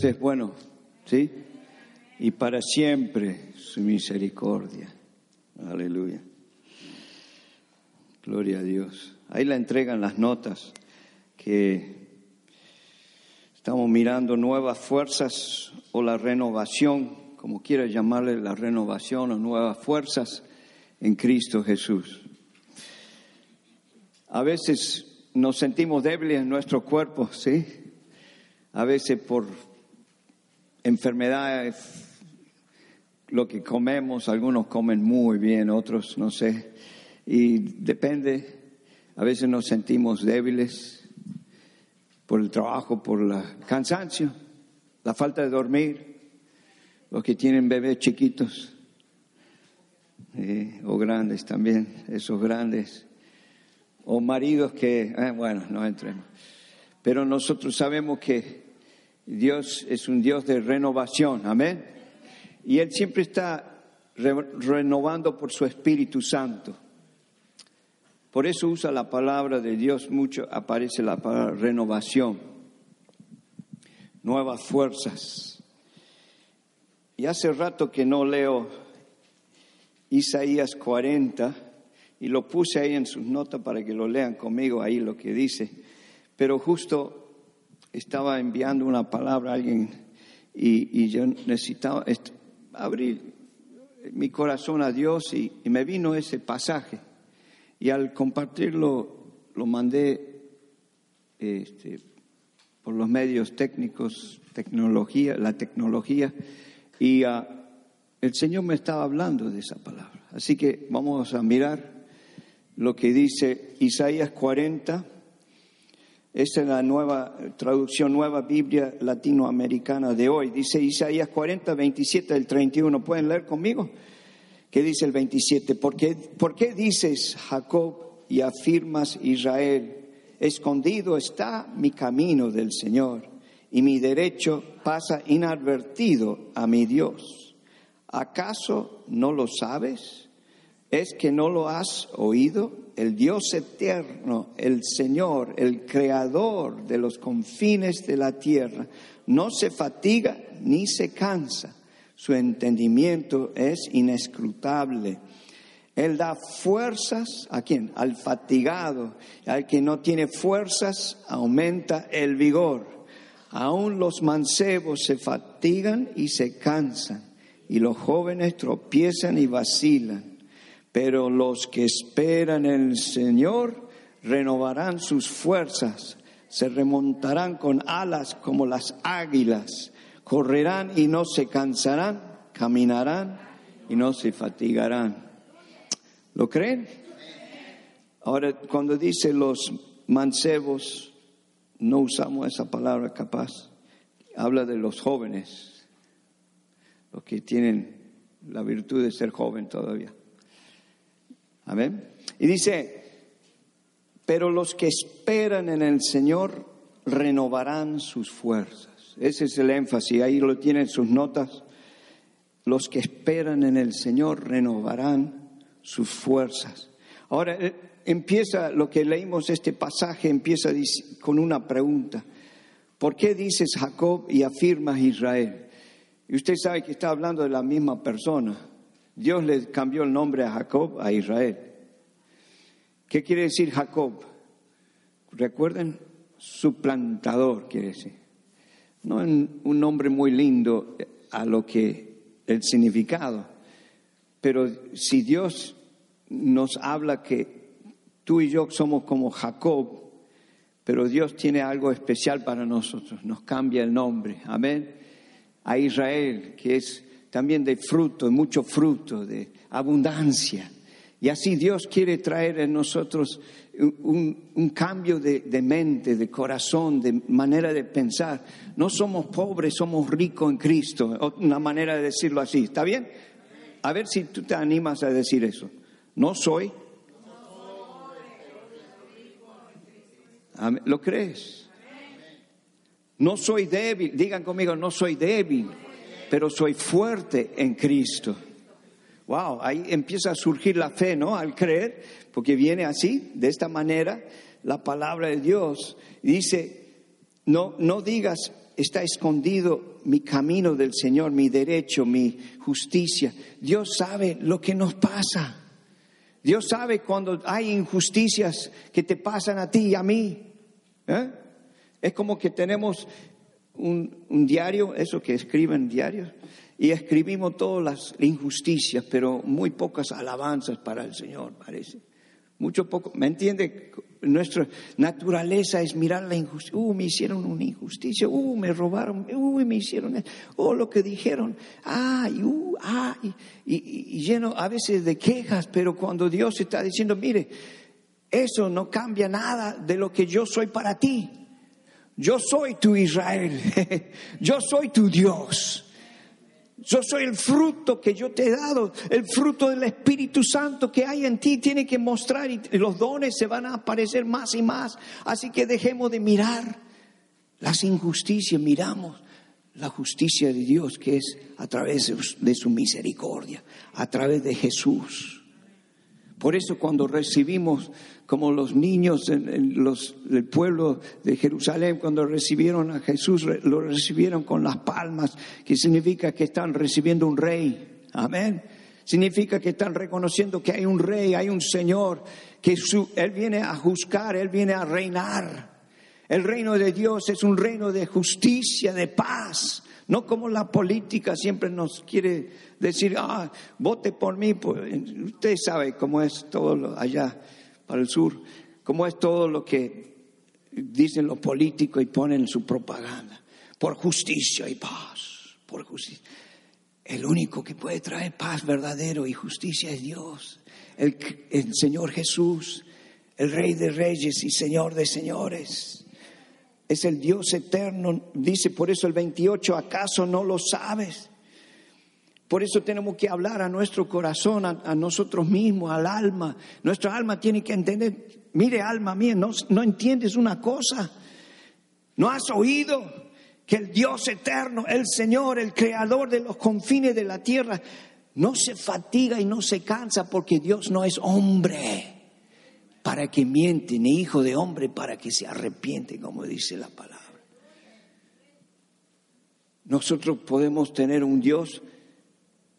Es bueno, ¿sí? Y para siempre su misericordia. Aleluya. Gloria a Dios. Ahí la entregan las notas que estamos mirando nuevas fuerzas o la renovación, como quiera llamarle la renovación o nuevas fuerzas en Cristo Jesús. A veces nos sentimos débiles en nuestro cuerpo, ¿sí? A veces por enfermedades, lo que comemos, algunos comen muy bien, otros no sé, y depende, a veces nos sentimos débiles por el trabajo, por el cansancio, la falta de dormir, los que tienen bebés chiquitos eh, o grandes también, esos grandes, o maridos que, eh, bueno, no entremos. Pero nosotros sabemos que Dios es un Dios de renovación, amén. Y Él siempre está re- renovando por su Espíritu Santo. Por eso usa la palabra de Dios mucho, aparece la palabra renovación, nuevas fuerzas. Y hace rato que no leo Isaías 40 y lo puse ahí en sus notas para que lo lean conmigo ahí lo que dice. Pero justo estaba enviando una palabra a alguien y, y yo necesitaba abrir mi corazón a Dios y, y me vino ese pasaje. Y al compartirlo lo mandé este, por los medios técnicos, tecnología, la tecnología, y ah, el Señor me estaba hablando de esa palabra. Así que vamos a mirar lo que dice Isaías 40. Esta es la nueva traducción, nueva Biblia latinoamericana de hoy. Dice Isaías 40, 27 del 31. ¿Pueden leer conmigo? ¿Qué dice el 27? ¿Por qué, por qué dices Jacob y afirmas Israel? Escondido está mi camino del Señor y mi derecho pasa inadvertido a mi Dios. ¿Acaso no lo sabes? ¿Es que no lo has oído? El Dios eterno, el Señor, el creador de los confines de la tierra, no se fatiga ni se cansa. Su entendimiento es inescrutable. Él da fuerzas a quién? Al fatigado. Al que no tiene fuerzas, aumenta el vigor. Aún los mancebos se fatigan y se cansan, y los jóvenes tropiezan y vacilan. Pero los que esperan el Señor renovarán sus fuerzas, se remontarán con alas como las águilas, correrán y no se cansarán, caminarán y no se fatigarán. ¿Lo creen? Ahora, cuando dice los mancebos, no usamos esa palabra capaz. Habla de los jóvenes, los que tienen la virtud de ser joven todavía. Amén. Y dice, pero los que esperan en el Señor renovarán sus fuerzas. Ese es el énfasis, ahí lo tienen sus notas. Los que esperan en el Señor renovarán sus fuerzas. Ahora eh, empieza lo que leímos este pasaje, empieza con una pregunta. ¿Por qué dices Jacob y afirmas Israel? Y usted sabe que está hablando de la misma persona. Dios le cambió el nombre a Jacob a Israel. ¿Qué quiere decir Jacob? Recuerden, suplantador quiere decir. No en un nombre muy lindo a lo que el significado, pero si Dios nos habla que tú y yo somos como Jacob, pero Dios tiene algo especial para nosotros, nos cambia el nombre, amén. A Israel, que es también de fruto, mucho fruto, de abundancia. Y así Dios quiere traer en nosotros un, un cambio de, de, mente, de corazón, de manera de pensar. No somos pobres, somos ricos en Cristo. Una manera de decirlo así. ¿Está bien? A ver si tú te animas a decir eso. No soy. ¿Lo crees? No soy débil. Digan conmigo, no soy débil, pero soy fuerte en Cristo. Wow, ahí empieza a surgir la fe, ¿no? Al creer, porque viene así, de esta manera, la palabra de Dios. Dice, no, no digas, está escondido mi camino del Señor, mi derecho, mi justicia. Dios sabe lo que nos pasa. Dios sabe cuando hay injusticias que te pasan a ti y a mí. ¿eh? Es como que tenemos un, un diario, eso que escriben diarios, y escribimos todas las injusticias, pero muy pocas alabanzas para el Señor, parece. Mucho poco, ¿me entiende? Nuestra naturaleza es mirar la injusticia. Uh, me hicieron una injusticia. Uh, me robaron. Uh, me hicieron. Oh, lo que dijeron. Ay, uh, ay. Y, lleno a veces de quejas, pero cuando Dios está diciendo, mire, eso no cambia nada de lo que yo soy para ti. Yo soy tu Israel. yo soy tu Dios. Yo soy el fruto que yo te he dado, el fruto del Espíritu Santo que hay en ti tiene que mostrar y los dones se van a aparecer más y más. Así que dejemos de mirar las injusticias, miramos la justicia de Dios que es a través de su misericordia, a través de Jesús. Por eso cuando recibimos como los niños en, los, del pueblo de Jerusalén, cuando recibieron a Jesús, lo recibieron con las palmas, que significa que están recibiendo un rey. Amén. Significa que están reconociendo que hay un rey, hay un Señor, que Él viene a juzgar, Él viene a reinar. El reino de Dios es un reino de justicia, de paz, no como la política siempre nos quiere decir, ah, vote por mí. Pues, usted sabe cómo es todo allá para el sur, como es todo lo que dicen los políticos y ponen en su propaganda, por justicia y paz, por justicia. El único que puede traer paz verdadero y justicia es Dios, el Señor Jesús, el Rey de Reyes y Señor de Señores. Es el Dios eterno, dice por eso el 28, ¿acaso no lo sabes? Por eso tenemos que hablar a nuestro corazón, a, nosotros mismos, al alma. Nuestra alma tiene que entender, mire alma mía, no, no entiendes una cosa. ¿No has oído que el Dios eterno, el Señor, el creador de los confines de la tierra, no se fatiga y no se cansa porque Dios no es hombre para que miente, ni hijo de hombre para que se arrepiente, como dice la palabra. Nosotros podemos tener un Dios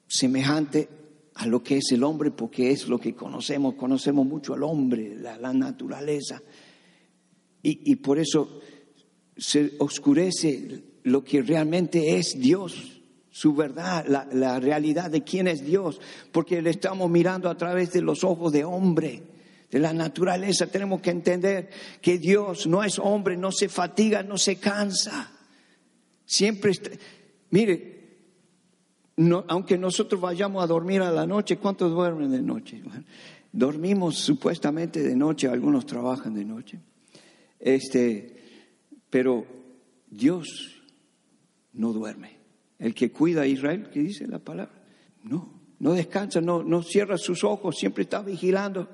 semejante a lo que es el hombre, porque es lo que conocemos, conocemos mucho al hombre, la, naturaleza, y, por eso se oscurece lo que realmente es Dios, su verdad, la, la realidad de quién es Dios, porque le estamos mirando a través de los ojos de hombre de la naturaleza, tenemos que entender que Dios no es hombre, no se fatiga, no se cansa. Siempre está, mire, aunque nosotros vayamos a dormir a la noche, ¿cuántos duermen de noche? dormimos supuestamente de noche, algunos trabajan de noche. Este, pero Dios no duerme. El que cuida a Israel, ¿qué dice la palabra? No, no descansa, no, no cierra sus ojos, siempre está vigilando.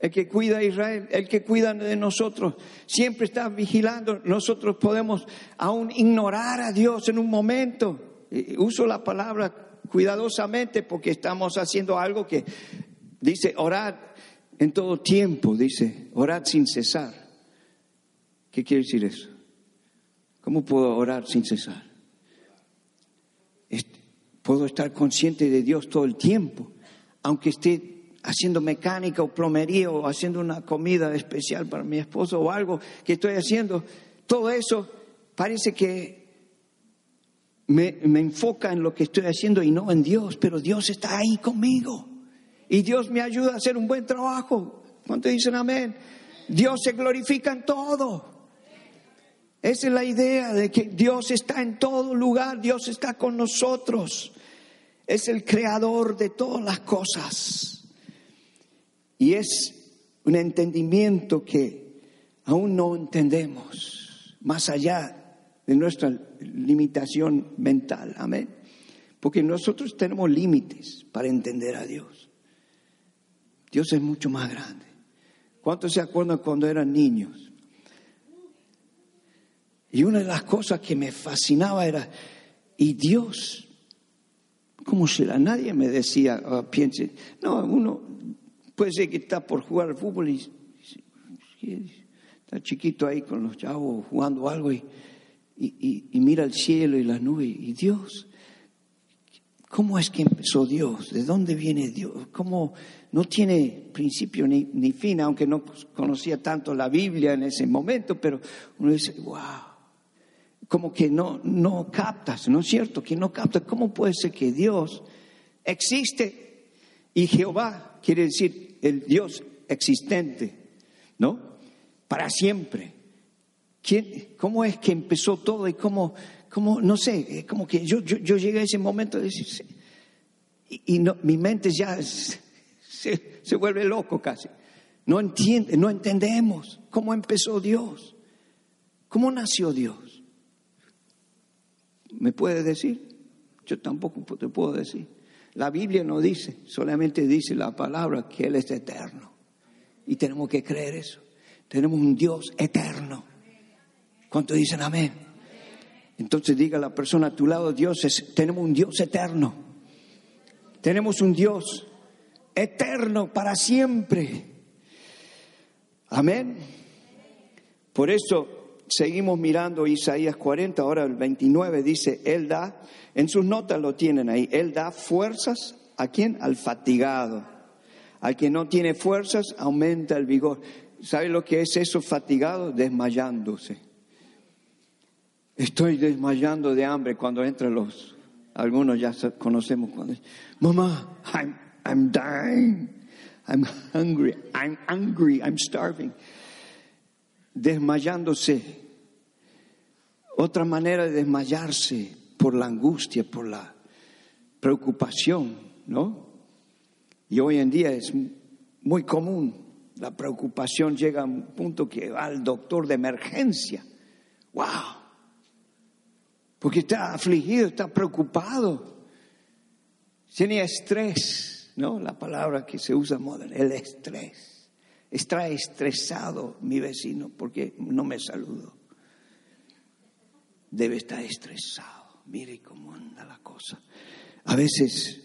El que cuida a Israel, el que cuida de nosotros, siempre está vigilando. Nosotros podemos aún ignorar a Dios en un momento uso la palabra cuidadosamente porque estamos haciendo algo que dice orad en todo tiempo, dice orad sin cesar. ¿Qué quiere decir eso? ¿Cómo puedo orar sin cesar? Puedo estar consciente de Dios todo el tiempo, aunque esté haciendo mecánica o plomería o haciendo una comida especial para mi esposo o algo que estoy haciendo. Todo eso parece que me, enfoca en lo que estoy haciendo y no en Dios, pero Dios está ahí conmigo. Y Dios me ayuda a hacer un buen trabajo. ¿Cuántos dicen amén? Dios se glorifica en todo. Esa es la idea de que Dios está en todo lugar, Dios está con nosotros. Es el creador de todas las cosas. Y es un entendimiento que aún no entendemos, más allá de nuestra limitación mental. Amén. Porque nosotros tenemos límites para entender a Dios. Dios es mucho más grande. ¿Cuántos se acuerdan cuando eran niños? Y una de las cosas que me fascinaba era, y Dios, como si nadie me decía, oh, piense, no, uno puede ser que está por jugar al fútbol y, está chiquito ahí con los chavos jugando algo y, y mira el cielo y las nubes, y Dios, ¿cómo es que empezó Dios? ¿De dónde viene Dios? ¿Cómo no tiene principio ni, fin, aunque no conocía tanto la Biblia en ese momento, pero uno dice, wow, como que no, no captas, ¿no es cierto? Que no captas. ¿Cómo puede ser que Dios existe y Jehová quiere decir el Dios existente, ¿no? Para siempre. ¿Quién, ¿Cómo es que empezó todo y cómo, cómo no sé, como que yo, yo, llegué a ese momento de y, mi mente ya se, se vuelve loco casi. No entiende, no entendemos cómo empezó Dios, cómo nació Dios. ¿Me puede decir? Yo tampoco te puedo decir. La Biblia no dice, solamente dice la palabra que Él es eterno. Y tenemos que creer eso. Tenemos un Dios eterno. ¿Cuánto dicen amén? Entonces diga la persona a tu lado, Dios es, tenemos un Dios eterno. Tenemos un Dios eterno para siempre. Amén. Por eso seguimos mirando Isaías 40, ahora el 29 dice, Él da, en sus notas lo tienen ahí, Él da fuerzas a quién? Al fatigado. Al que no tiene fuerzas, aumenta el vigor. ¿Sabe lo que es eso fatigado? Desmayándose. Estoy desmayando de hambre cuando entran los, algunos ya conocemos cuando, mamá, I'm, I'm dying, I'm hungry, I'm hungry, I'm starving desmayándose. Otra manera de desmayarse por la angustia, por la preocupación, ¿no? Y hoy en día es muy común. La preocupación llega a un punto que va al doctor de emergencia. ¡Wow! Porque está afligido, está preocupado. Tiene estrés, ¿no? La palabra que se usa moderna, el estrés. Está estresado mi vecino porque no me saludó. Debe estar estresado. Mire cómo anda la cosa. A veces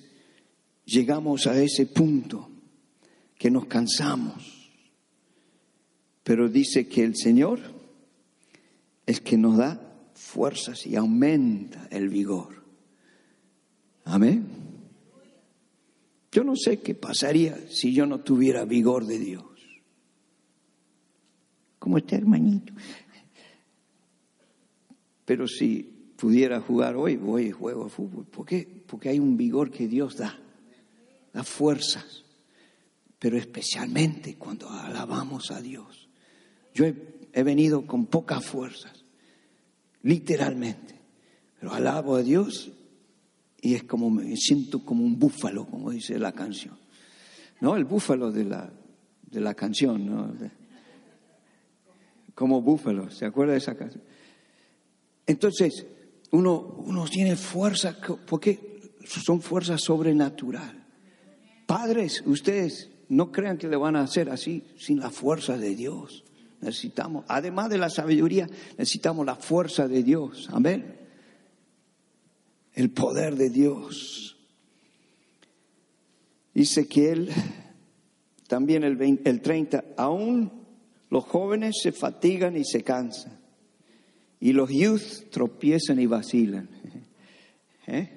llegamos a ese punto que nos cansamos. Pero dice que el Señor es que nos da fuerzas y aumenta el vigor. Amén. Yo no sé qué pasaría si yo no tuviera vigor de Dios como este hermanito. Pero si pudiera jugar hoy, voy juego a fútbol. ¿Por qué? Porque hay un vigor que Dios da, da fuerzas, pero especialmente cuando alabamos a Dios. Yo he, venido con pocas fuerzas, literalmente, pero alabo a Dios y es como me siento como un búfalo, como dice la canción. No, el búfalo de la, de la canción, ¿no? Como búfalos. ¿Se acuerda de esa casa? Entonces, uno, uno tiene fuerza, porque son fuerzas sobrenatural. Padres, ustedes no crean que le van a hacer así sin la fuerza de Dios. Necesitamos, además de la sabiduría, necesitamos la fuerza de Dios. Amén. El poder de Dios. Dice que Él, también el, el 30, aún los jóvenes se fatigan y se cansan. Y los youth tropiezan y vacilan. ¿Eh?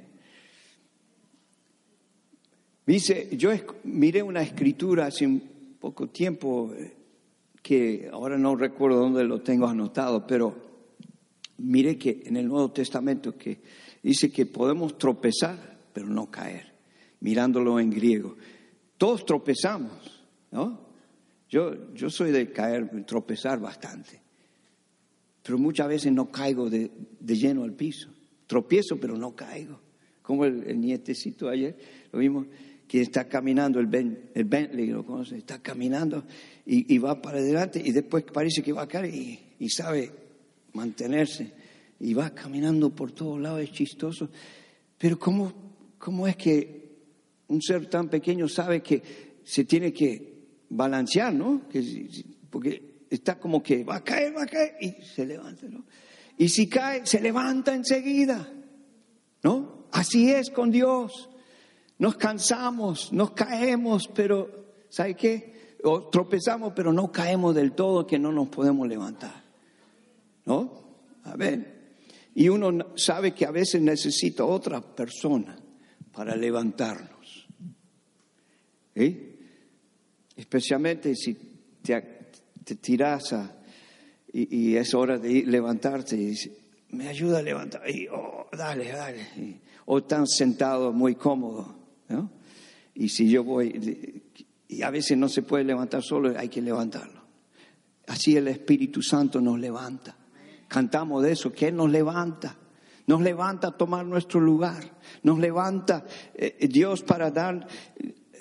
Dice, yo miré una escritura hace un poco tiempo eh, que ahora no recuerdo dónde lo tengo anotado, pero miré que en el Nuevo Testamento que dice que podemos tropezar, pero no caer, mirándolo en griego. Todos tropezamos, ¿no? Yo, yo soy de caer, tropezar bastante, pero muchas veces no caigo de, lleno al piso. Tropiezo, pero no caigo. Como el, nietecito ayer, lo vimos, que está caminando, el, el Bentley, ¿lo conoce? Está caminando y, va para adelante y después parece que va a caer y, sabe mantenerse y va caminando por todos lados, es chistoso. Pero ¿cómo, ¿cómo es que un ser tan pequeño sabe que se tiene que balancear, ¿no? Que, porque está como que va a caer, va a caer y se levanta, ¿no? Y si cae, se levanta enseguida, ¿no? Así es con Dios. Nos cansamos, nos caemos, pero ¿sabe qué? O tropezamos, pero no caemos del todo que no nos podemos levantar. ¿No? A ver. Y uno sabe que a veces necesita otra persona para levantarnos. ¿Sí? Especialmente si te, tiras y, es hora de levantarte y dice, me ayuda a levantar. Y, oh, dale, dale. o están sentados muy cómodos y si yo voy, y a veces no se puede levantar solo, hay que levantarlo. Así el Espíritu Santo nos levanta. Cantamos de eso, que Él nos levanta. Nos levanta a tomar nuestro lugar. Nos levanta eh, Dios para dar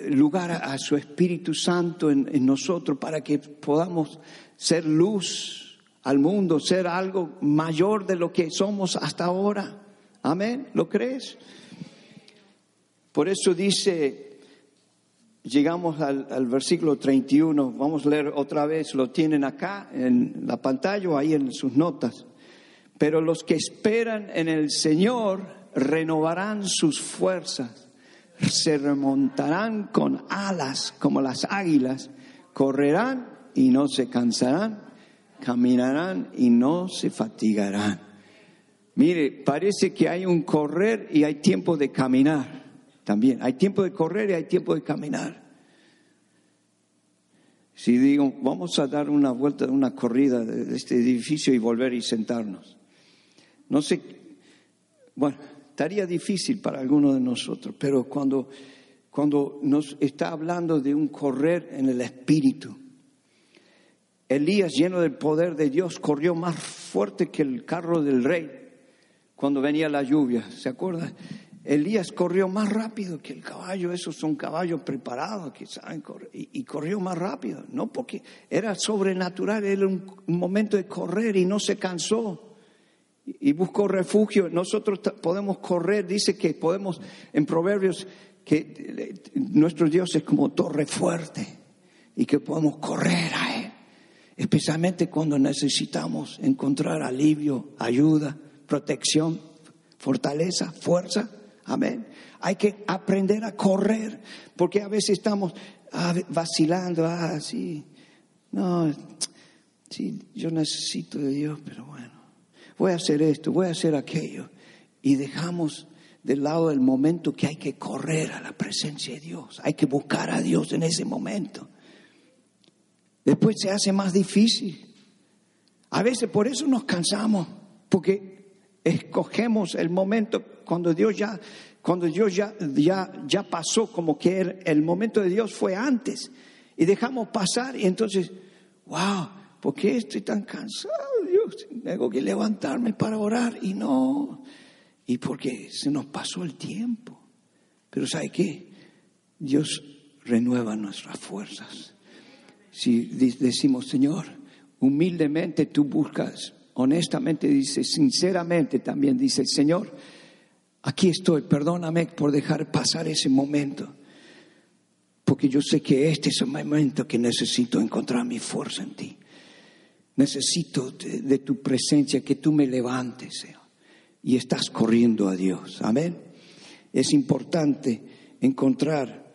lugar a, su Espíritu Santo en, nosotros para que podamos ser luz al mundo, ser algo mayor de lo que somos hasta ahora. Amén. ¿Lo crees? Por eso dice, llegamos al, versículo 31, vamos a leer otra vez, lo tienen acá en la pantalla o ahí en sus notas. Pero los que esperan en el Señor renovarán sus fuerzas, se remontarán con alas como las águilas, correrán y no se cansarán, caminarán y no se fatigarán. Mire, parece que hay un correr y hay tiempo de caminar también. Hay tiempo de correr y hay tiempo de caminar. Si digo, vamos a dar una vuelta, una corrida de este edificio y volver y sentarnos. No sé, bueno, estaría difícil para algunos de nosotros, pero cuando, cuando nos está hablando de un correr en el espíritu, Elías, lleno del poder de Dios, corrió más fuerte que el carro del rey cuando venía la lluvia. ¿Se acuerdan? Elías corrió más rápido que el caballo, esos son caballos preparados que y, corrió más rápido, no porque era sobrenatural, era un, momento de correr y no se cansó y, buscó refugio. Nosotros podemos correr, dice que podemos, en Proverbios, que eh, nuestro Dios es como torre fuerte y que podemos correr a Él, especialmente cuando necesitamos encontrar alivio, ayuda, protección, fortaleza, fuerza. Amén. Hay que aprender a correr, porque a veces estamos ah, vacilando, ah, sí, no, sí, yo necesito de Dios, pero bueno, voy a hacer esto, voy a hacer aquello, y dejamos del lado del momento que hay que correr a la presencia de Dios, hay que buscar a Dios en ese momento. Después se hace más difícil. A veces por eso nos cansamos, porque escogemos el momento cuando Dios ya, cuando Dios ya, ya, ya pasó, como que el, momento de Dios fue antes, y dejamos pasar, y entonces, wow, ¿por qué estoy tan cansado? Tengo que levantarme para orar, y no, y porque se nos pasó el tiempo. Pero ¿sabe qué? Dios renueva nuestras fuerzas. Si decimos, Señor, humildemente tú buscas honestamente dice, sinceramente también dice, Señor, aquí estoy, perdóname por dejar pasar ese momento, porque yo sé que este es el momento que necesito encontrar mi fuerza en ti. Necesito de, tu presencia, que tú me levantes, Señor. Y estás corriendo a Dios. Amén. Es importante encontrar,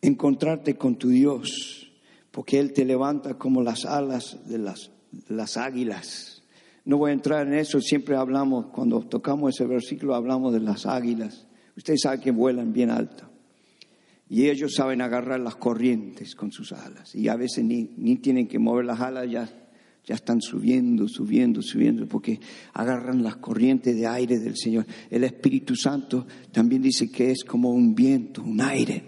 encontrarte con tu Dios, porque Él te levanta como las alas de las, las águilas no voy a entrar en eso, siempre hablamos, cuando tocamos ese versículo, hablamos de las águilas. Ustedes saben que vuelan bien alto. Y ellos saben agarrar las corrientes con sus alas. Y a veces ni, ni tienen que mover las alas, ya, ya están subiendo, subiendo, subiendo, porque agarran las corrientes de aire del Señor. El Espíritu Santo también dice que es como un viento, un aire.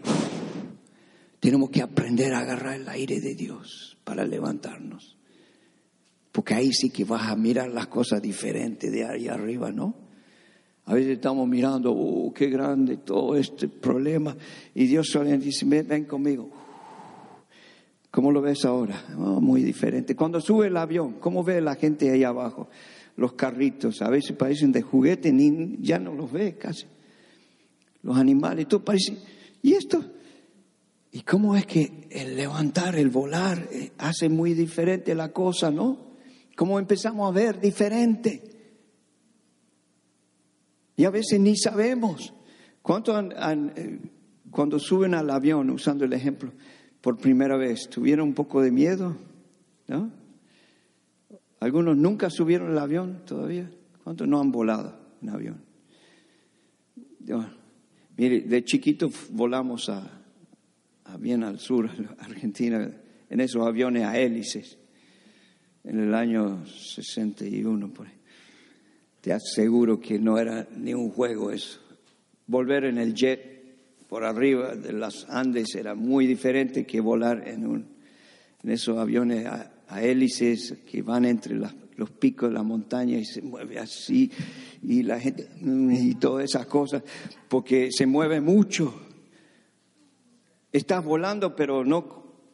Tenemos que aprender a agarrar el aire de Dios para levantarnos. Porque ahí sí que vas a mirar las cosas diferentes de ahí arriba, ¿no? A veces estamos mirando, oh, qué grande todo este problema. Y Dios solamente dice, ven, ven conmigo. ¿Cómo lo ves ahora? Oh, muy diferente. Cuando sube el avión, ¿cómo ve la gente ahí abajo? Los carritos, a veces parecen de juguete, ni, ya no los ve casi. Los animales, todo parece. ¿Y esto? ¿Y cómo es que el levantar, el volar, eh, hace muy diferente la cosa, no? ¿Cómo empezamos a ver diferente? Y a veces ni sabemos. ¿Cuánto eh, cuando suben al avión, usando el ejemplo, por primera vez, tuvieron un poco de miedo? ¿No? Algunos nunca subieron al avión todavía. ¿Cuántos no han volado en avión? mire, de chiquito volamos a, bien al sur, Argentina, en esos aviones a hélices, en el año 61, por ahí. Te aseguro que no era ni un juego eso. Volver en el jet por arriba de las Andes era muy diferente que volar en, esos aviones a, hélices que van entre los picos de la montaña y se mueve así y la gente y todas esas cosas porque se mueve mucho. Estás volando pero no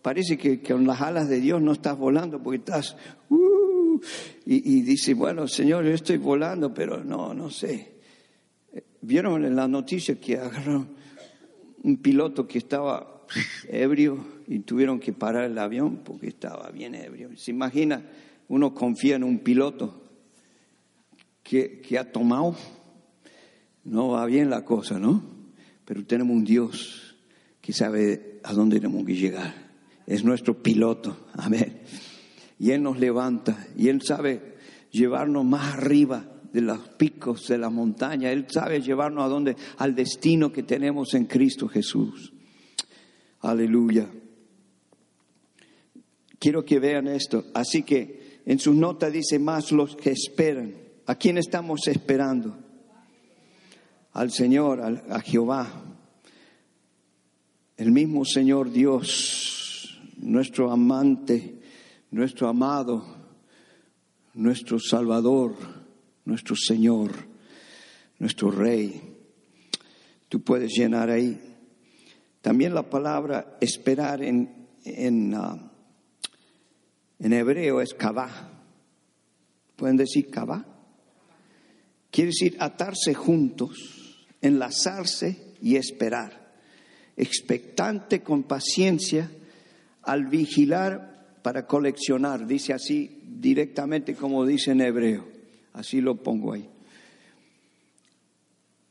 parece que, con las alas de Dios no estás volando porque estás uh, y, dice, bueno, Señor, yo estoy volando, pero no, no sé. Vieron en la noticia que agarraron un piloto que estaba ebrio y tuvieron que parar el avión porque estaba bien ebrio. ¿Se imagina? Uno confía en un piloto que, que ha tomado. No va bien la cosa, ¿no? Pero tenemos un Dios que sabe a dónde tenemos que llegar. Es nuestro piloto. Amén y Él nos levanta y Él sabe llevarnos más arriba de los picos de la montaña. Él sabe llevarnos a donde, al destino que tenemos en Cristo Jesús. Aleluya. Quiero que vean esto. Así que en su nota dice más los que esperan. ¿A quién estamos esperando? Al Señor, a Jehová. El mismo Señor Dios, nuestro amante nuestro amado, nuestro Salvador, nuestro Señor, nuestro Rey. Tú puedes llenar ahí. También la palabra esperar en, en, ah, en hebreo es kavá. ¿Pueden decir kavá? Quiere decir atarse juntos, enlazarse y esperar. Expectante con paciencia al vigilar para coleccionar, dice así directamente como dice en hebreo, así lo pongo ahí.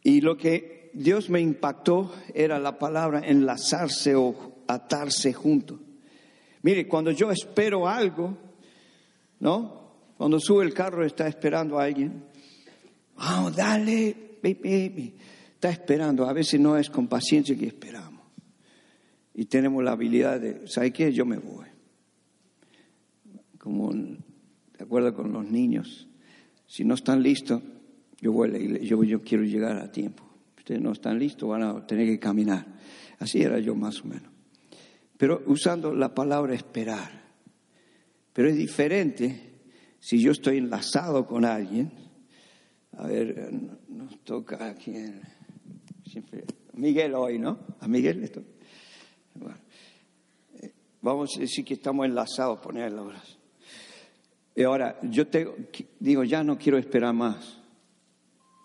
Y lo que Dios me impactó era la palabra enlazarse o atarse junto. Mire, cuando yo espero algo, ¿no? Cuando sube el carro está esperando a alguien. Vamos, dale, Está esperando. A veces no es con paciencia que esperamos. Y tenemos la habilidad de, ¿sabe qué? Yo me voy como, de acuerdo con los niños, si no están listos, yo voy a la iglesia, yo, quiero llegar a tiempo. Ustedes no están listos, van a tener que caminar. Así era yo más o menos. Pero usando la palabra esperar. Pero es diferente si yo estoy enlazado con alguien. A ver, nos toca aquí siempre, Miguel hoy, ¿no? A Miguel esto. Eh, vamos a decir que estamos enlazados, poner las obras. Y ahora, yo te, digo, ya no quiero esperar más.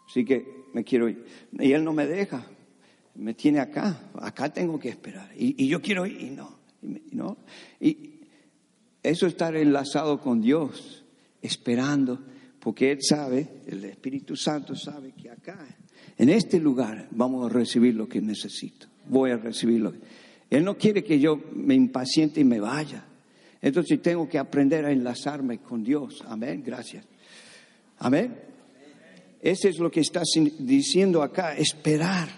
Así que me quiero ir. Y él no me deja. Me tiene acá. Acá tengo que esperar. Y, yo quiero ir y no. Y, no. Y eso es estar enlazado con Dios, esperando, porque Él sabe, el Espíritu Santo sabe que acá, en este lugar, vamos a recibir lo que necesito. Voy a recibirlo. Él no quiere que yo me impaciente y me vaya. Entonces tengo que aprender a enlazarme con Dios. Amén, gracias. Amén. Ese es lo que está diciendo acá, esperar.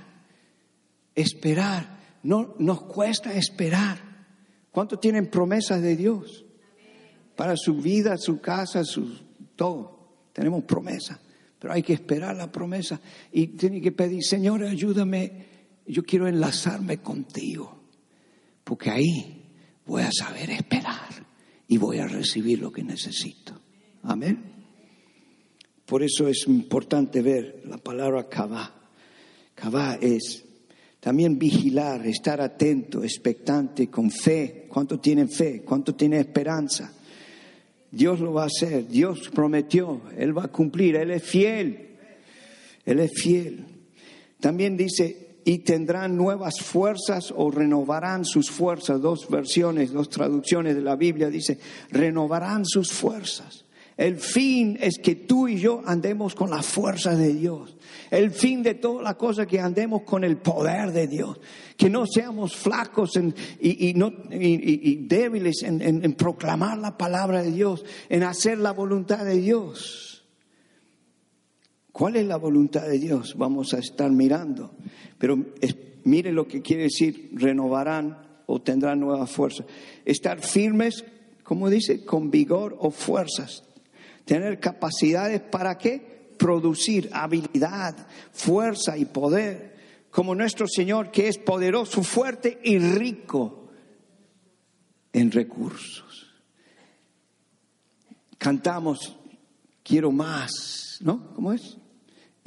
Esperar. No nos cuesta esperar. ¿Cuánto tienen promesas de Dios? Para su vida, su casa, su todo. Tenemos promesa, pero hay que esperar la promesa y tiene que pedir, Señor, ayúdame. Yo quiero enlazarme contigo, porque ahí voy a saber esperar y voy a recibir lo que necesito. Amén. Por eso es importante ver la palabra kavá. Kavá es también vigilar, estar atento, expectante, con fe. ¿Cuánto tienen fe? ¿Cuánto tienen esperanza? Dios lo va a hacer, Dios prometió, Él va a cumplir, Él es fiel, Él es fiel. También dice, y tendrán nuevas fuerzas o renovarán sus fuerzas, dos versiones, dos traducciones de la Biblia, dice, renovarán sus fuerzas. El fin es que tú y yo andemos con la fuerza de Dios. El fin de toda la cosa que andemos con el poder de Dios. Que no seamos flacos y, no, débiles en, proclamar la palabra de Dios, en hacer la voluntad de Dios. ¿Cuál es la voluntad de Dios? Vamos a estar mirando. Pero mire lo que quiere decir, renovarán o tendrán nueva fuerza. Estar firmes, como dice, con vigor o fuerzas tener capacidades para qué? Producir habilidad, fuerza y poder, como nuestro Señor que es poderoso, fuerte y rico en recursos. Cantamos, quiero más, ¿no? ¿Cómo es?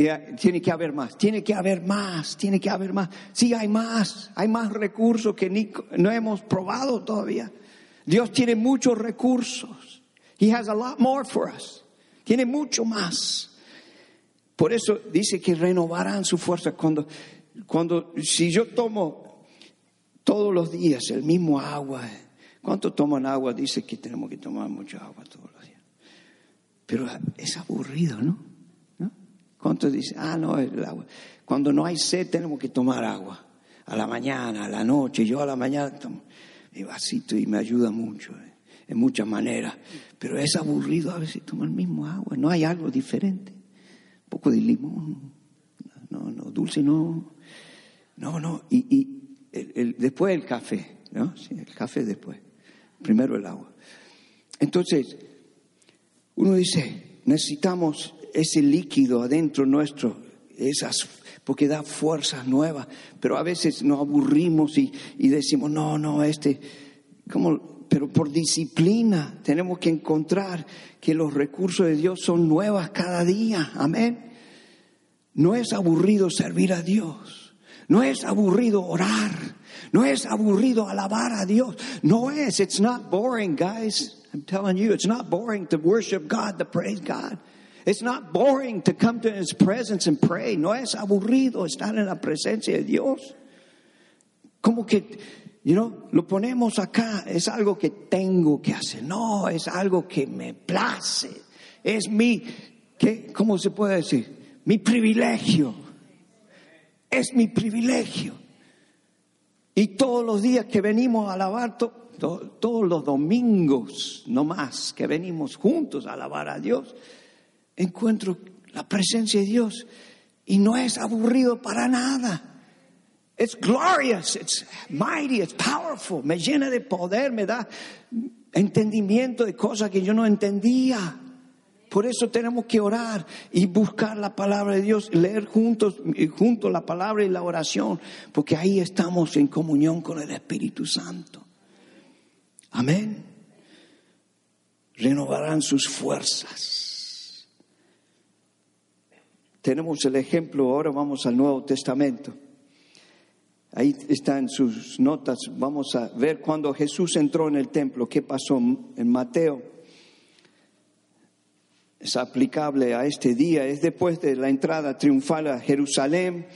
Ah, tiene que haber más, tiene que haber más, tiene que haber más. Sí, hay más, hay más recursos que no hemos probado todavía. Dios tiene muchos recursos. He has a lot more for us. Tiene mucho más. Por eso dice que renovarán su fuerza cuando, cuando si yo tomo todos los días el mismo agua, ¿cuánto toman agua? Dice que tenemos que tomar mucha agua todos los días. Pero es aburrido, ¿no? ¿Cuántos dicen, ah, no, el agua? Cuando no hay sed tenemos que tomar agua. A la mañana, a la noche. Yo a la mañana tomo mi vasito y me ayuda mucho. ¿eh? en muchas maneras, pero es aburrido a veces tomar el mismo agua, no hay algo diferente. Un poco de limón, no, no, dulce no, no, no, y, el, después el café, ¿no? El café después, primero el agua. Entonces, uno dice, necesitamos ese líquido adentro nuestro, esas porque da fuerzas nuevas, pero a veces nos aburrimos y, y decimos, no, no, este, como pero por disciplina tenemos que encontrar que los recursos de Dios son nuevas cada día. Amén. No es aburrido servir a Dios. No es aburrido orar. No es aburrido alabar a Dios. No es. It's not boring, guys. I'm telling you, it's not boring to worship God, to praise God. It's not boring to come to His presence and pray. No es aburrido estar en la presencia de Dios. Como que You know, lo ponemos acá, es algo que tengo que hacer. No, es algo que me place. Es mi, ¿qué? ¿cómo se puede decir? Mi privilegio. Es mi privilegio. Y todos los días que venimos a alabar, todos los domingos, no más, que venimos juntos a alabar a Dios, encuentro la presencia de Dios y no es aburrido para nada. It's glorious, it's mighty, it's powerful. Me llena de poder, me da entendimiento de cosas que yo no entendía. Por eso tenemos que orar y buscar la palabra de Dios, leer juntos, juntos la palabra y la oración, porque ahí estamos en comunión con el Espíritu Santo. Amén. Renovarán sus fuerzas. Tenemos el ejemplo, ahora vamos al Nuevo Testamento. Ahí está en sus notas. Vamos a ver cuando Jesús entró en el templo, qué pasó en Mateo. Es aplicable a este día. Es después de la entrada triunfal a Jerusalén.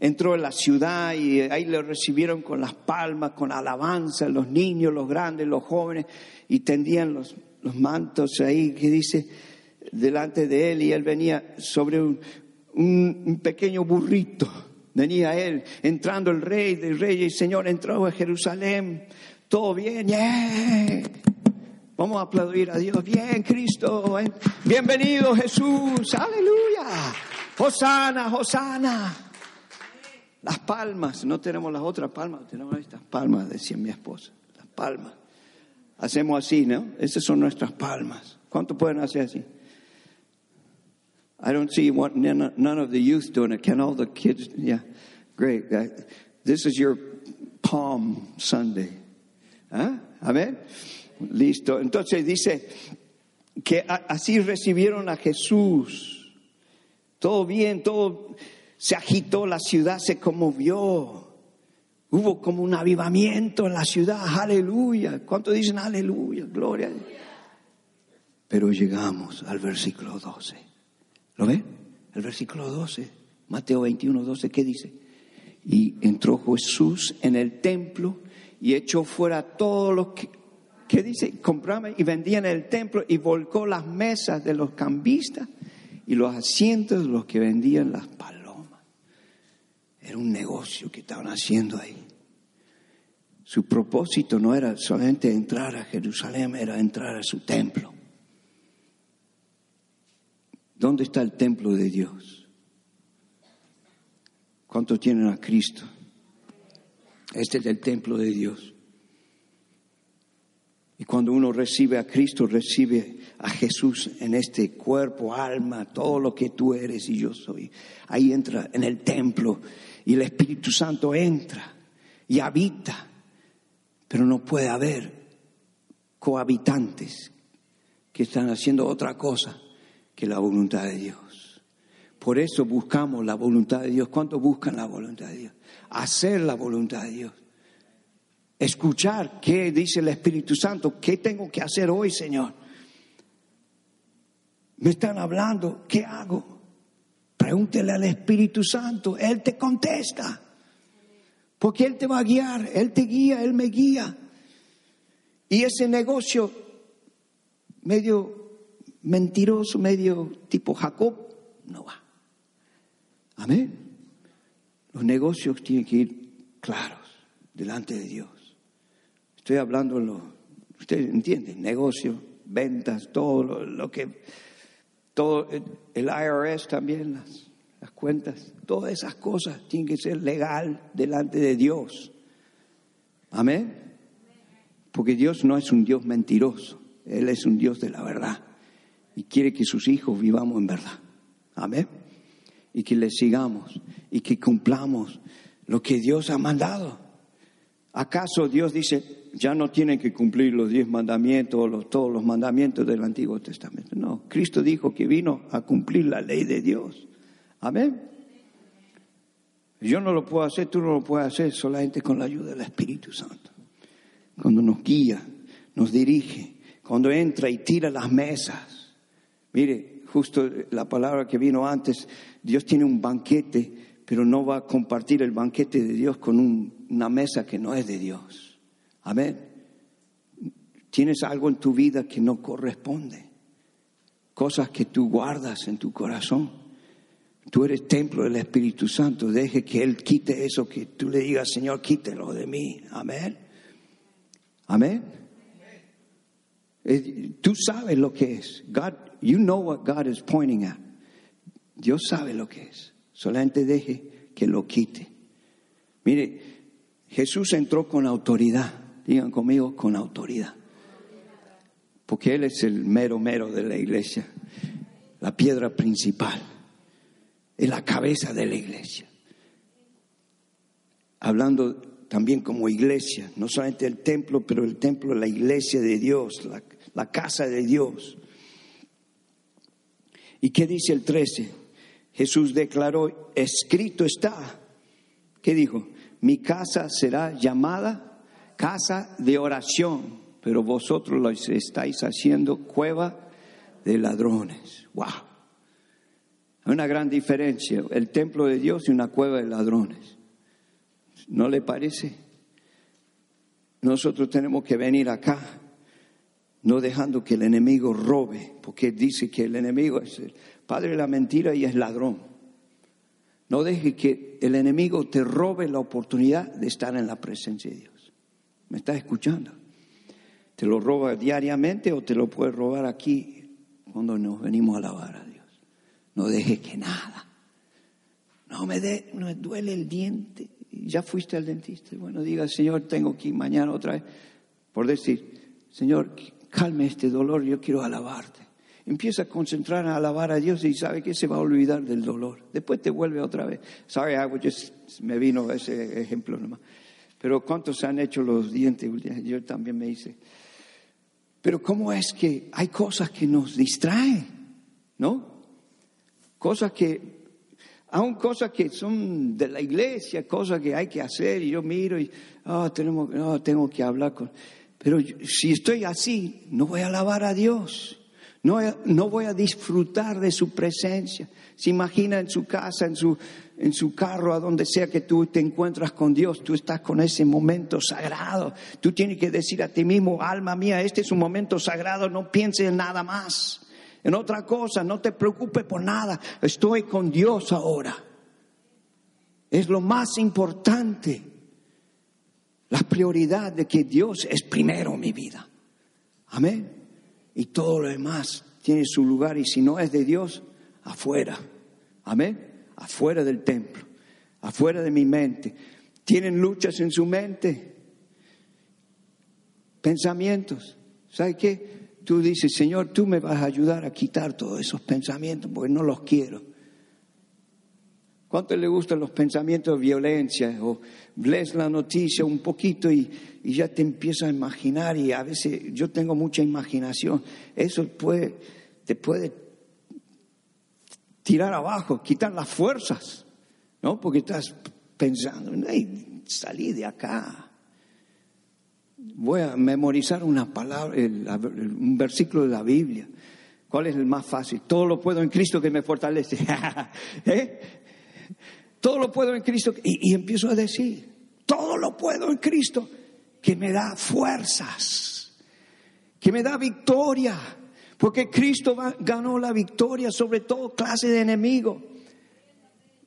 Entró en la ciudad y ahí le recibieron con las palmas, con alabanza, los niños, los grandes, los jóvenes, y tendían los, mantos ahí que dice delante de él y él venía sobre un pequeño burrito Venía él, entrando el rey de reyes y señor, entró a Jerusalén. Todo bien, Vamos a aplaudir a Dios. Bien, Cristo. ¿eh? Bienvenido, Jesús. Aleluya. Hosana, Hosana. Las palmas. No tenemos las otras palmas, tenemos estas palmas, decía mi esposa. Las palmas. Hacemos así, ¿no? Esas son nuestras palmas. ¿Cuánto pueden hacer así? I don't see what, none of the youth doing it. Can all the kids? Yeah, great. This is your Palm Sunday. ¿Ah? Amén. Listo. Entonces dice que así recibieron a Jesús. Todo bien, todo se agitó, la ciudad se conmovió. Hubo como un avivamiento en la ciudad, aleluya. ¿Cuánto dicen aleluya? Gloria. Pero llegamos al versículo 12. ¿Lo ven? El versículo 12, Mateo 21, 12, ¿qué dice? Y entró Jesús en el templo y echó fuera todos los que, ¿qué dice? Compraban y vendían en el templo y volcó las mesas de los cambistas y los asientos de los que vendían las palomas. Era un negocio que estaban haciendo ahí. Su propósito no era solamente entrar a Jerusalén, era entrar a su templo. ¿Dónde está el templo de Dios? ¿Cuántos tienen a Cristo? Este es el templo de Dios. Y cuando uno recibe a Cristo, recibe a Jesús en este cuerpo, alma, todo lo que tú eres y yo soy. Ahí entra en el templo y el Espíritu Santo entra y habita pero no puede haber cohabitantes que están haciendo otra cosa que la voluntad de Dios. Por eso buscamos la voluntad de Dios. ¿Cuántos buscan la voluntad de Dios? Hacer la voluntad de Dios. Escuchar qué dice el Espíritu Santo. ¿Qué tengo que hacer hoy, Señor? Me están hablando. ¿Qué hago? Pregúntele al Espíritu Santo. Él te contesta. Porque Él te va a guiar, Él te guía, Él me guía. Y ese negocio medio mentiroso, medio tipo Jacob, no va. Amén. Los negocios tienen que ir claros delante de Dios. Estoy hablando, lo, ustedes entienden, negocios, ventas, todo lo, lo que, todo el IRS también, las las cuentas, todas esas cosas tienen que ser legal delante de Dios. Amén. Porque Dios no es un Dios mentiroso, Él es un Dios de la verdad y quiere que sus hijos vivamos en verdad. Amén. Y que le sigamos y que cumplamos lo que Dios ha mandado. ¿Acaso Dios dice, ya no tienen que cumplir los diez mandamientos o todos los mandamientos del Antiguo Testamento? No, Cristo dijo que vino a cumplir la ley de Dios. Amén. Yo no lo puedo hacer, tú no lo puedes hacer solamente con la ayuda del Espíritu Santo. Cuando nos guía, nos dirige, cuando entra y tira las mesas. Mire, justo la palabra que vino antes, Dios tiene un banquete, pero no va a compartir el banquete de Dios con una mesa que no es de Dios. Amén. Tienes algo en tu vida que no corresponde, cosas que tú guardas en tu corazón Tú eres templo del Espíritu Santo. Deje que Él quite eso, que tú le digas, Señor, quítelo de mí. Amén. Amén. Tú sabes lo que es. God, you know what God is pointing at. Dios sabe lo que es. Solamente deje que lo quite. Mire, Jesús entró con autoridad. Digan conmigo, con autoridad. Porque Él es el mero mero de la iglesia. La piedra principal es la cabeza de la iglesia. Hablando también como iglesia, no solamente el templo, pero el templo, la iglesia de Dios, la, la casa de Dios. ¿Y qué dice el 13? Jesús declaró, escrito está. ¿Qué dijo? Mi casa será llamada casa de oración, pero vosotros lo estáis haciendo cueva de ladrones. ¡Wow! Hay una gran diferencia, el templo de Dios y una cueva de ladrones. ¿No le parece? Nosotros tenemos que venir acá, no dejando que el enemigo robe, porque dice que el enemigo es el padre de la mentira y es ladrón. No deje que el enemigo te robe la oportunidad de estar en la presencia de Dios. ¿Me estás escuchando? Te lo roba diariamente o te lo puede robar aquí cuando nos venimos a alabar no deje que nada. No me, de, me duele el diente. Ya fuiste al dentista. Bueno, diga, Señor, tengo que ir mañana otra vez. Por decir, Señor, calme este dolor, yo quiero alabarte. Empieza a concentrar a alabar a Dios y sabe que se va a olvidar del dolor. Después te vuelve otra vez. Sorry, I just, me vino ese ejemplo nomás. Pero ¿cuántos han hecho los dientes? Yo también me hice. Pero ¿cómo es que hay cosas que nos distraen? ¿No? cosas que, aún cosas que son de la iglesia, cosas que hay que hacer, y yo miro y, ah, tenemos, no, tengo que hablar con... Pero si estoy así, no voy a alabar a Dios. No, no voy a disfrutar de su presencia. Se imagina en su casa, en su, en su carro, a donde sea que tú te encuentras con Dios, tú estás con ese momento sagrado. Tú tienes que decir a ti mismo, alma mía, este es un momento sagrado, no pienses en nada más, en otra cosa, no te preocupes por nada, estoy con Dios ahora. Es lo más importante, la prioridad de que Dios es primero mi vida. Amén. Y todo lo demás tiene su lugar y si no es de Dios, afuera. Amén afuera del templo, afuera de mi mente. Tienen luchas en su mente, pensamientos. ¿Sabe qué? Tú dices, Señor, tú me vas a ayudar a quitar todos esos pensamientos porque no los quiero. ¿Cuánto le gustan los pensamientos de violencia? O lees la noticia un poquito y, y, ya te empiezas a imaginar y a veces yo tengo mucha imaginación. Eso te puede tirar abajo, quitar las fuerzas, ¿no? Porque estás pensando, hey, salí de acá. Voy a memorizar una palabra, un versículo de la Biblia. ¿Cuál es el más fácil? Todo lo puedo en Cristo que me fortalece. ¿Eh? Todo lo puedo en Cristo. Y, empiezo a decir, todo lo puedo en Cristo que me da fuerzas, que me da victoria porque Cristo ganó la victoria sobre toda clase de enemigo.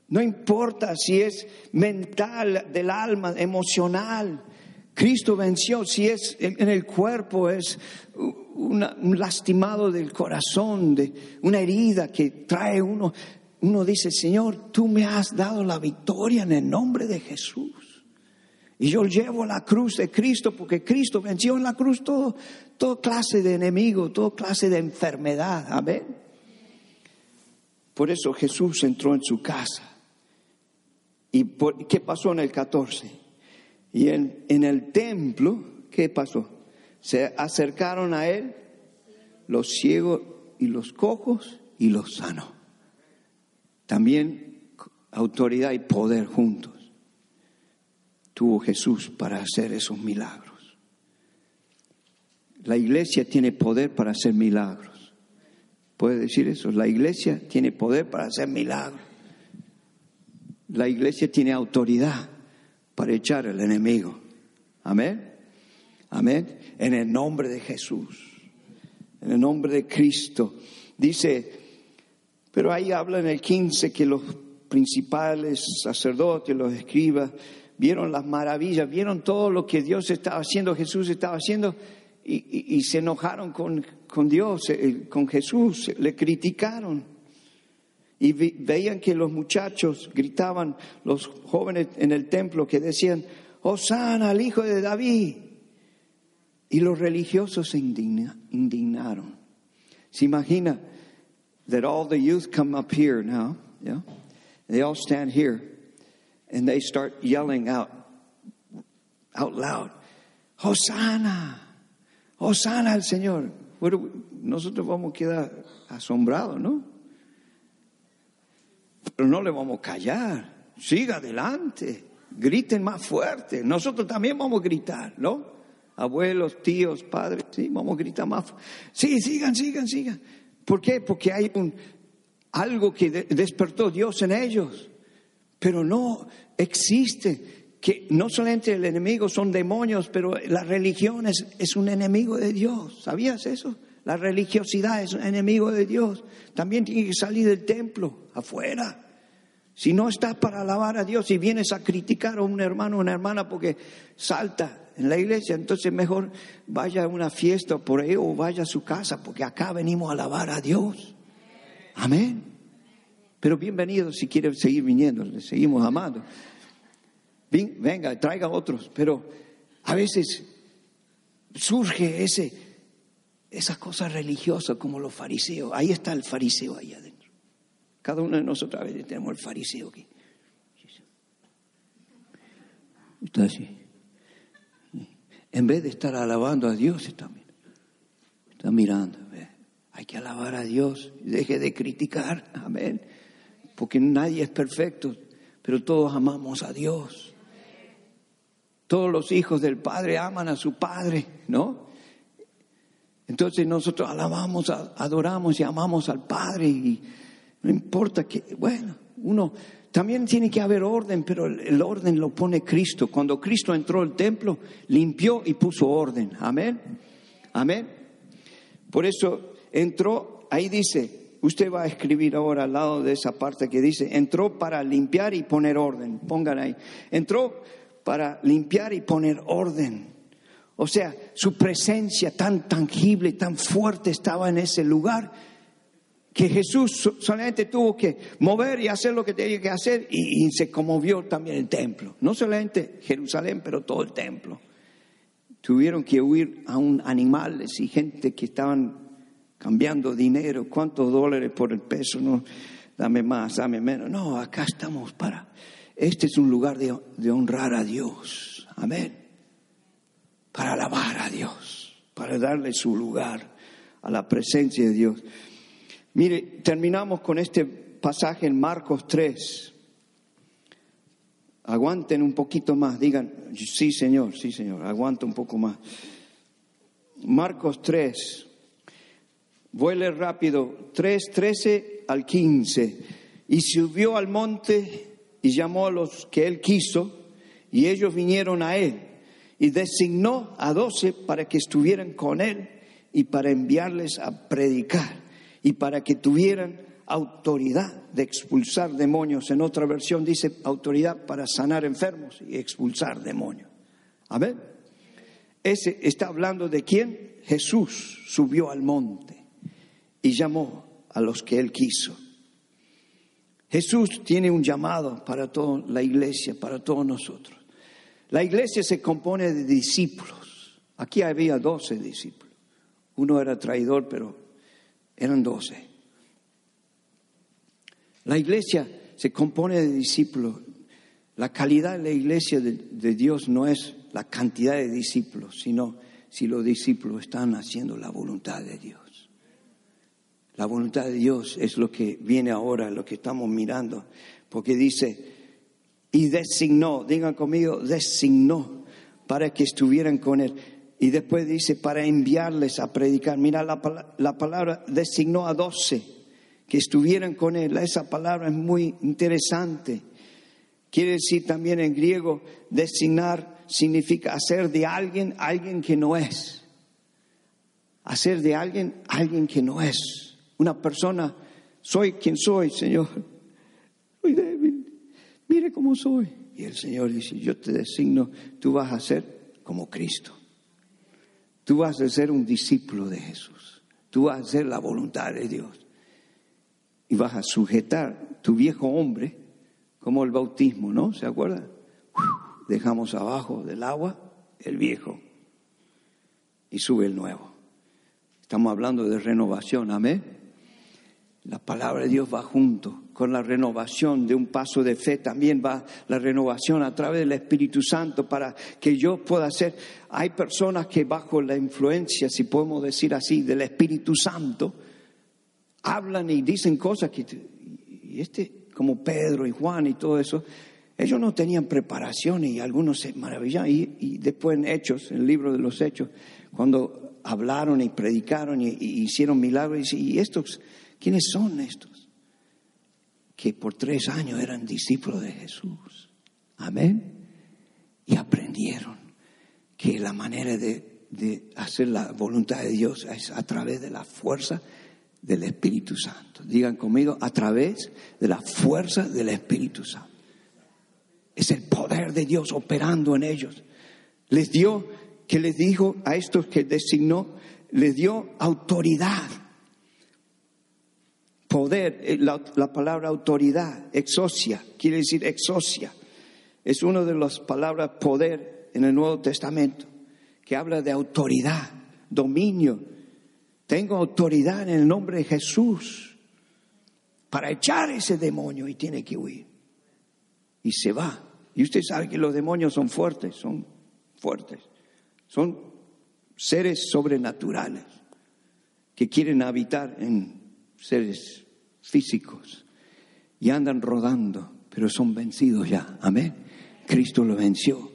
No importa si es mental, del alma, emocional. Cristo venció. Si es en el cuerpo, es un lastimado del corazón, de una herida que trae uno. Uno dice, Señor, tú me has dado la victoria en el nombre de Jesús. Y yo llevo la cruz de Cristo porque Cristo venció en la cruz todo, toda clase de enemigo, toda clase de enfermedad. Amén. Por eso Jesús entró en su casa. ¿Y qué pasó en el 14? Y en, en el templo, ¿qué pasó? Se acercaron a él los ciegos y los cojos y los sanos. También autoridad y poder juntos tuvo Jesús para hacer esos milagros. La iglesia tiene poder para hacer milagros. ¿Puede decir eso? La iglesia tiene poder para hacer milagros. La iglesia tiene autoridad para echar al enemigo. Amén. Amén. En el nombre de Jesús. En el nombre de Cristo. Dice, pero ahí habla en el 15 que los principales sacerdotes, los escribas, vieron las maravillas, vieron todo lo que Dios estaba haciendo, Jesús estaba haciendo, y, se enojaron con, con Dios, eh, con Jesús, le criticaron. Y veían que los muchachos gritaban, los jóvenes en el templo que decían, Hosanna al hijo de David. Y los religiosos se indignaron. Se imagina that all the youth come up here now, yeah? They all stand here and they start yelling out out loud, Hosanna, Hosanna al Señor. Bueno, nosotros vamos a quedar asombrados, ¿no? Pero no le vamos a callar. Siga adelante. Griten más fuerte. Nosotros también vamos a gritar, ¿no? Abuelos, tíos, padres, sí, vamos a gritar más. Sí, sigan, sigan, sigan. ¿Por qué? Porque hay un, algo que despertó Dios en ellos. Pero no existe que no solamente el enemigo son demonios, pero la religión es, es, un enemigo de Dios. ¿Sabías eso? La religiosidad es un enemigo de Dios. También tiene que salir del templo, afuera. Si no estás para alabar a Dios y vienes a criticar a un hermano o una hermana porque salta en la iglesia, entonces mejor vaya a una fiesta por ahí o vaya a su casa, porque acá venimos a alabar a Dios. Amén. Pero bienvenido si quiere seguir viniendo, le seguimos amando. Venga, traiga otros, pero a veces surge ese, esa cosa religiosa como los fariseos. Ahí está el fariseo ahí adentro. Cada uno de nosotros a veces tenemos el fariseo aquí. Está así. En vez de estar alabando a Dios, está, está mirando. Hay que alabar a Dios. Deje de criticar. Amén. porque nadie es perfecto, pero todos amamos a Dios. Todos los hijos del Padre aman a su Padre, ¿no? Entonces nosotros alabamos, adoramos y amamos al Padre y no importa que, bueno, uno también tiene que haber orden, pero el orden lo pone Cristo. Cuando Cristo entró al templo, limpió y puso orden. Amén. Amén. Por eso entró, ahí dice, usted va a escribir ahora al lado de esa parte que dice, entró para limpiar y poner orden. Pongan ahí. Entró para limpiar y poner orden. O sea, su presencia tan tangible, tan fuerte estaba en ese lugar que Jesús solamente tuvo que mover y hacer lo que tenía que hacer y, se conmovió también el templo. No solamente Jerusalén, pero todo el templo. Tuvieron que huir a un animales y gente que estaban cambiando dinero. ¿Cuántos dólares por el peso? No, dame más, dame menos. No, acá estamos para... Este es un lugar de honrar a Dios. Amén para alabar a Dios, para darle su lugar a la presencia de Dios. Mire, terminamos con este pasaje en Marcos 3. Aguanten un poquito más, digan, sí Señor, sí Señor, aguanta un poco más. Marcos 3, vuele rápido, 3, 13 al 15. Y subió al monte y llamó a los que él quiso, y ellos vinieron a él y designó a doce para que estuvieran con él y para enviarles a predicar y para que tuvieran autoridad de expulsar demonios. En otra versión dice autoridad para sanar enfermos y expulsar demonios. Amén. Ese está hablando de quién? Jesús subió al monte y llamó a los que él quiso. Jesús tiene un llamado para toda la iglesia, para todos nosotros. La iglesia se compone de discípulos. Aquí había doce discípulos. Uno era traidor, pero eran doce. La iglesia se compone de discípulos. La calidad de la iglesia de, de, Dios no es la cantidad de discípulos, sino si los discípulos están haciendo la voluntad de Dios. La voluntad de Dios es lo que viene ahora, lo que estamos mirando, porque dice, y designó, digan conmigo, designó para que estuvieran con él. Y después dice, para enviarles a predicar. Mira, la, la palabra designó a doce que estuvieran con él. Esa palabra es muy interesante. Quiere decir también en griego, designar significa hacer de alguien alguien que no es. Hacer de alguien alguien que no es. Una persona, soy quien soy, Señor. Soy débil mire cómo soy. Y el Señor dice, yo te designo, tú vas a ser como Cristo. Tú vas a ser un discípulo de Jesús. Tú vas a hacer la voluntad de Dios. Y vas a sujetar tu viejo hombre como el bautismo, ¿no? ¿Se acuerda? Dejamos abajo del agua el viejo y sube el nuevo. Estamos hablando de renovación, amén. La palabra de Dios va junto con la renovación de un paso de fe, también va la renovación a través del Espíritu Santo para que yo pueda hacer. Hay personas que bajo la influencia, si podemos decir así, del Espíritu Santo, hablan y dicen cosas que, y este, como Pedro y Juan y todo eso, ellos no tenían preparación y algunos se maravillaban. Y, después en Hechos, en el libro de los Hechos, cuando hablaron y predicaron y, y hicieron milagros, y estos, ¿quiénes son estos? Que por tres años eran discípulos de Jesús. Amén. Y aprendieron que la manera de, de, hacer la voluntad de Dios es a través de la fuerza del Espíritu Santo. Digan conmigo, a través de la fuerza del Espíritu Santo. Es el poder de Dios operando en ellos. Les dio, que les dijo a estos que designó, les dio autoridad poder, eh, la, palabra autoridad, exocia, quiere decir exocia. Es una de las palabras poder en el Nuevo Testamento, que habla de autoridad, dominio. Tengo autoridad en el nombre de Jesús para echar ese demonio y tiene que huir. Y se va. Y usted sabe que los demonios son fuertes, son fuertes. Son seres sobrenaturales que quieren habitar en seres físicos. y andan rodando, pero son vencidos ya. Amén. Cristo lo venció.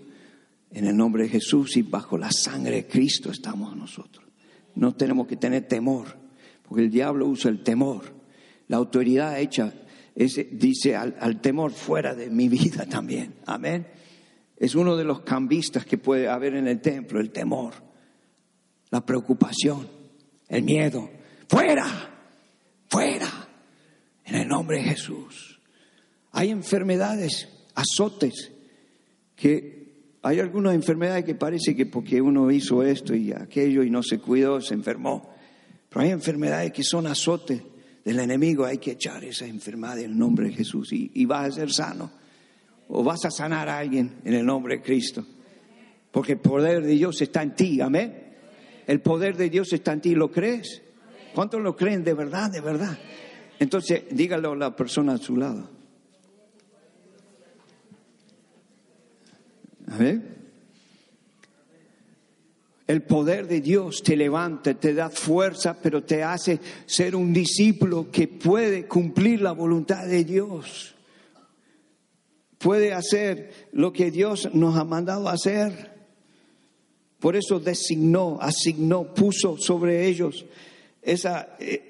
En el nombre de Jesús y bajo la sangre de Cristo estamos nosotros. No tenemos que tener temor, porque el diablo usa el temor. La autoridad hecha dice al, al temor fuera de mi vida también. Amén. Es uno de los cambistas que puede haber en el templo, el temor, la preocupación, el miedo. Fuera, fuera, en el nombre de Jesús. Hay enfermedades, azotes, que hay algunas enfermedades que parece que porque uno hizo esto y aquello y no se cuidó, se enfermó. Pero hay enfermedades que son azotes del enemigo, hay que echar esa enfermedad en el nombre de Jesús y, y vas a ser sano. O vas a sanar a alguien en el nombre de Cristo. Porque el poder de Dios está en ti, amén. El poder de Dios está en ti, ¿lo crees? ¿Cuántos lo creen de verdad, de verdad? Entonces, dígalo a la persona a su lado. A ver. El poder de Dios te levanta, te da fuerza, pero te hace ser un discípulo que puede cumplir la voluntad de Dios. Puede hacer lo que Dios nos ha mandado hacer. Por eso designó, asignó, puso sobre ellos esa, eh,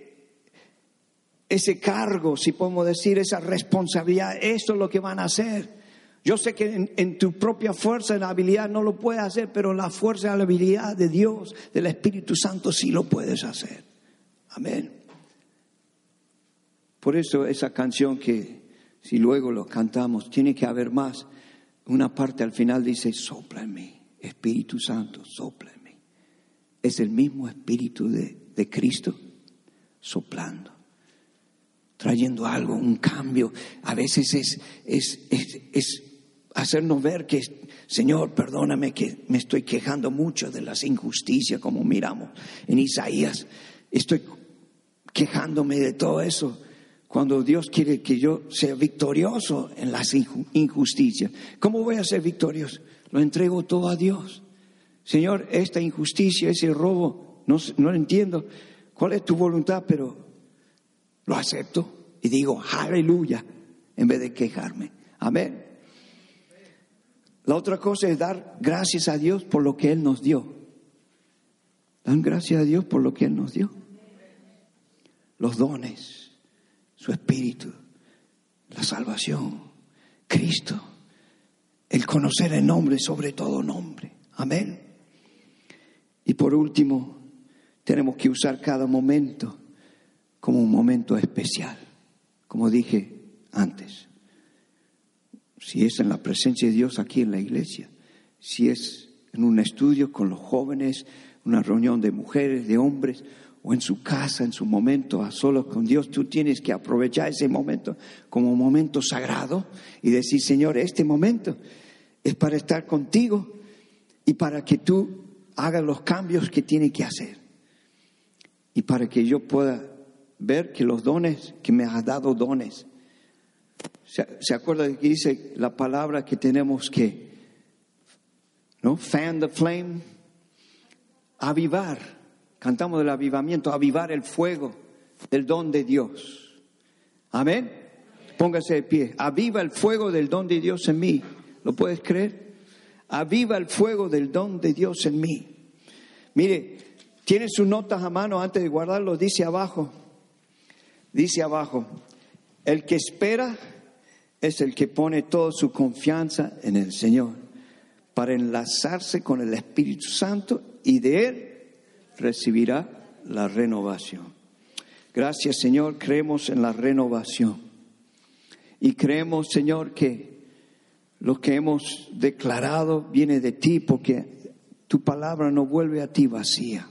ese cargo, si podemos decir, esa responsabilidad. Esto es lo que van a hacer. Yo sé que en, tu propia fuerza y habilidad no lo puedes hacer, pero la fuerza y la habilidad de Dios, del Espíritu Santo, sí lo puedes hacer. Amén. Por eso esa canción que si luego lo cantamos, tiene que haber más. Una parte al final dice, sopla en mí, Espíritu Santo, sopla en mí. Es el mismo Espíritu de, de Cristo soplando trayendo algo, un cambio. A veces es, es, es, es, hacernos ver que, Señor, perdóname que me estoy quejando mucho de las injusticias, como miramos en Isaías. Estoy quejándome de todo eso. Cuando Dios quiere que yo sea victorioso en las injusticias, ¿cómo voy a ser victorioso? Lo entrego todo a Dios. Señor, esta injusticia, ese robo, no, no lo entiendo. ¿Cuál es tu voluntad? Pero lo acepto y digo, aleluya, en vez de quejarme. Amén. La otra cosa es dar gracias a Dios por lo que Él nos dio. Dan gracias a Dios por lo que Él nos dio. Los dones, su espíritu, la salvación, Cristo, el conocer el nombre sobre todo nombre. Amén. Y por último, tenemos que usar cada momento como un momento especial, como dije antes si es en la presencia de Dios aquí en la iglesia, si es en un estudio con los jóvenes, una reunión de mujeres, de hombres, o en su casa, en su momento a solos con Dios, tú tienes que aprovechar ese momento como un momento sagrado y decir, Señor, este momento es para estar contigo y para que tú hagas los cambios que tiene que hacer. Y para que yo pueda ver que los dones, que me has dado dones, ¿Se, acuerda de que dice la palabra que tenemos que, ¿no? Fan the flame, avivar. Cantamos del avivamiento, avivar el fuego del don de Dios. Amén. Póngase de pie. Aviva el fuego del don de Dios en mí. ¿Lo puedes creer? Aviva el fuego del don de Dios en mí. Mire, tiene sus notas a mano antes de guardarlo. Dice abajo. Dice abajo. El que espera es el que pone toda su confianza en el Señor para enlazarse con el Espíritu Santo y de Él recibirá la renovación. Gracias Señor, creemos en la renovación y creemos Señor que lo que hemos declarado viene de ti porque tu palabra no vuelve a ti vacía.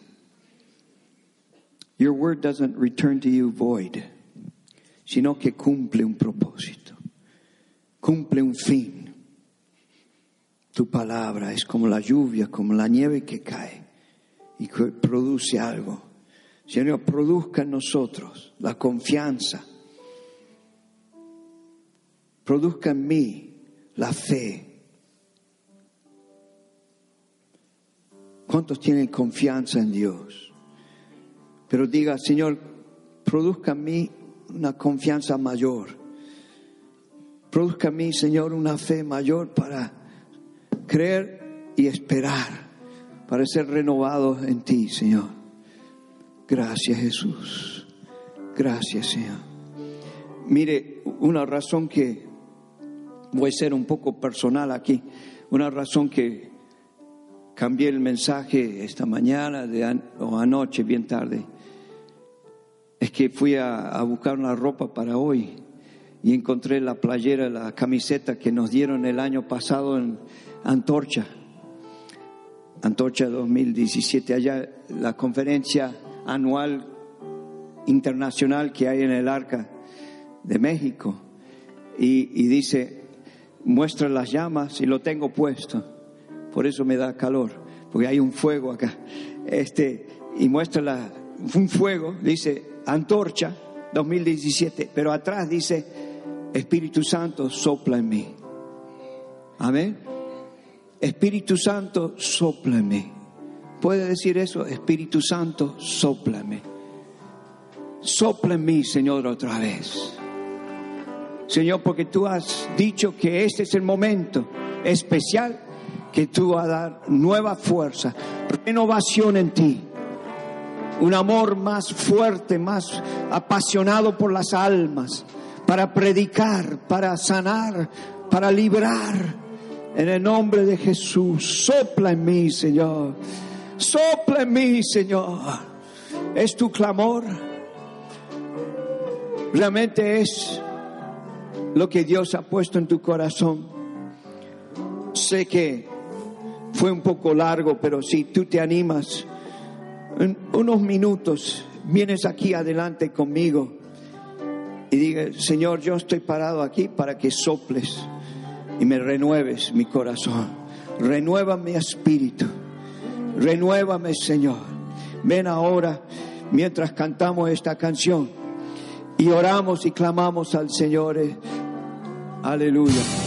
Your word doesn't return to you void, sino que cumple un propósito cumple un fin. Tu palabra es como la lluvia, como la nieve que cae y que produce algo. Señor, produzca en nosotros la confianza. Produzca en mí la fe. ¿Cuántos tienen confianza en Dios? Pero diga, Señor, produzca en mí una confianza mayor Produzca a mí, Señor, una fe mayor para creer y esperar, para ser renovado en ti, Señor. Gracias, Jesús. Gracias, Señor. Mire, una razón que voy a ser un poco personal aquí, una razón que cambié el mensaje esta mañana de o anoche, bien tarde, es que fui a, buscar una ropa para hoy y encontré la playera, la camiseta que nos dieron el año pasado en Antorcha. Antorcha 2017, allá la conferencia anual internacional que hay en el Arca de México. Y, y dice, muestra las llamas y lo tengo puesto. Por eso me da calor, porque hay un fuego acá. Este, y muestra la, un fuego, dice Antorcha 2017, pero atrás dice Espíritu Santo, sopla en mí. Amén. Espíritu Santo, sopla en mí. ¿Puede decir eso? Espíritu Santo, sopla en mí. Sopla en mí, Señor, otra vez. Señor, porque tú has dicho que este es el momento especial que tú vas a dar nueva fuerza, renovación en ti. Un amor más fuerte, más apasionado por las almas para predicar, para sanar, para librar. En el nombre de Jesús, sopla en mí, Señor. Sopla en mí, Señor. Es tu clamor. Realmente es lo que Dios ha puesto en tu corazón. Sé que fue un poco largo, pero si tú te animas, en unos minutos vienes aquí adelante conmigo y diga, Señor, yo estoy parado aquí para que soples y me renueves mi corazón. Renueva mi espíritu. Renuévame, Señor. Ven ahora mientras cantamos esta canción y oramos y clamamos al Señor. Aleluya.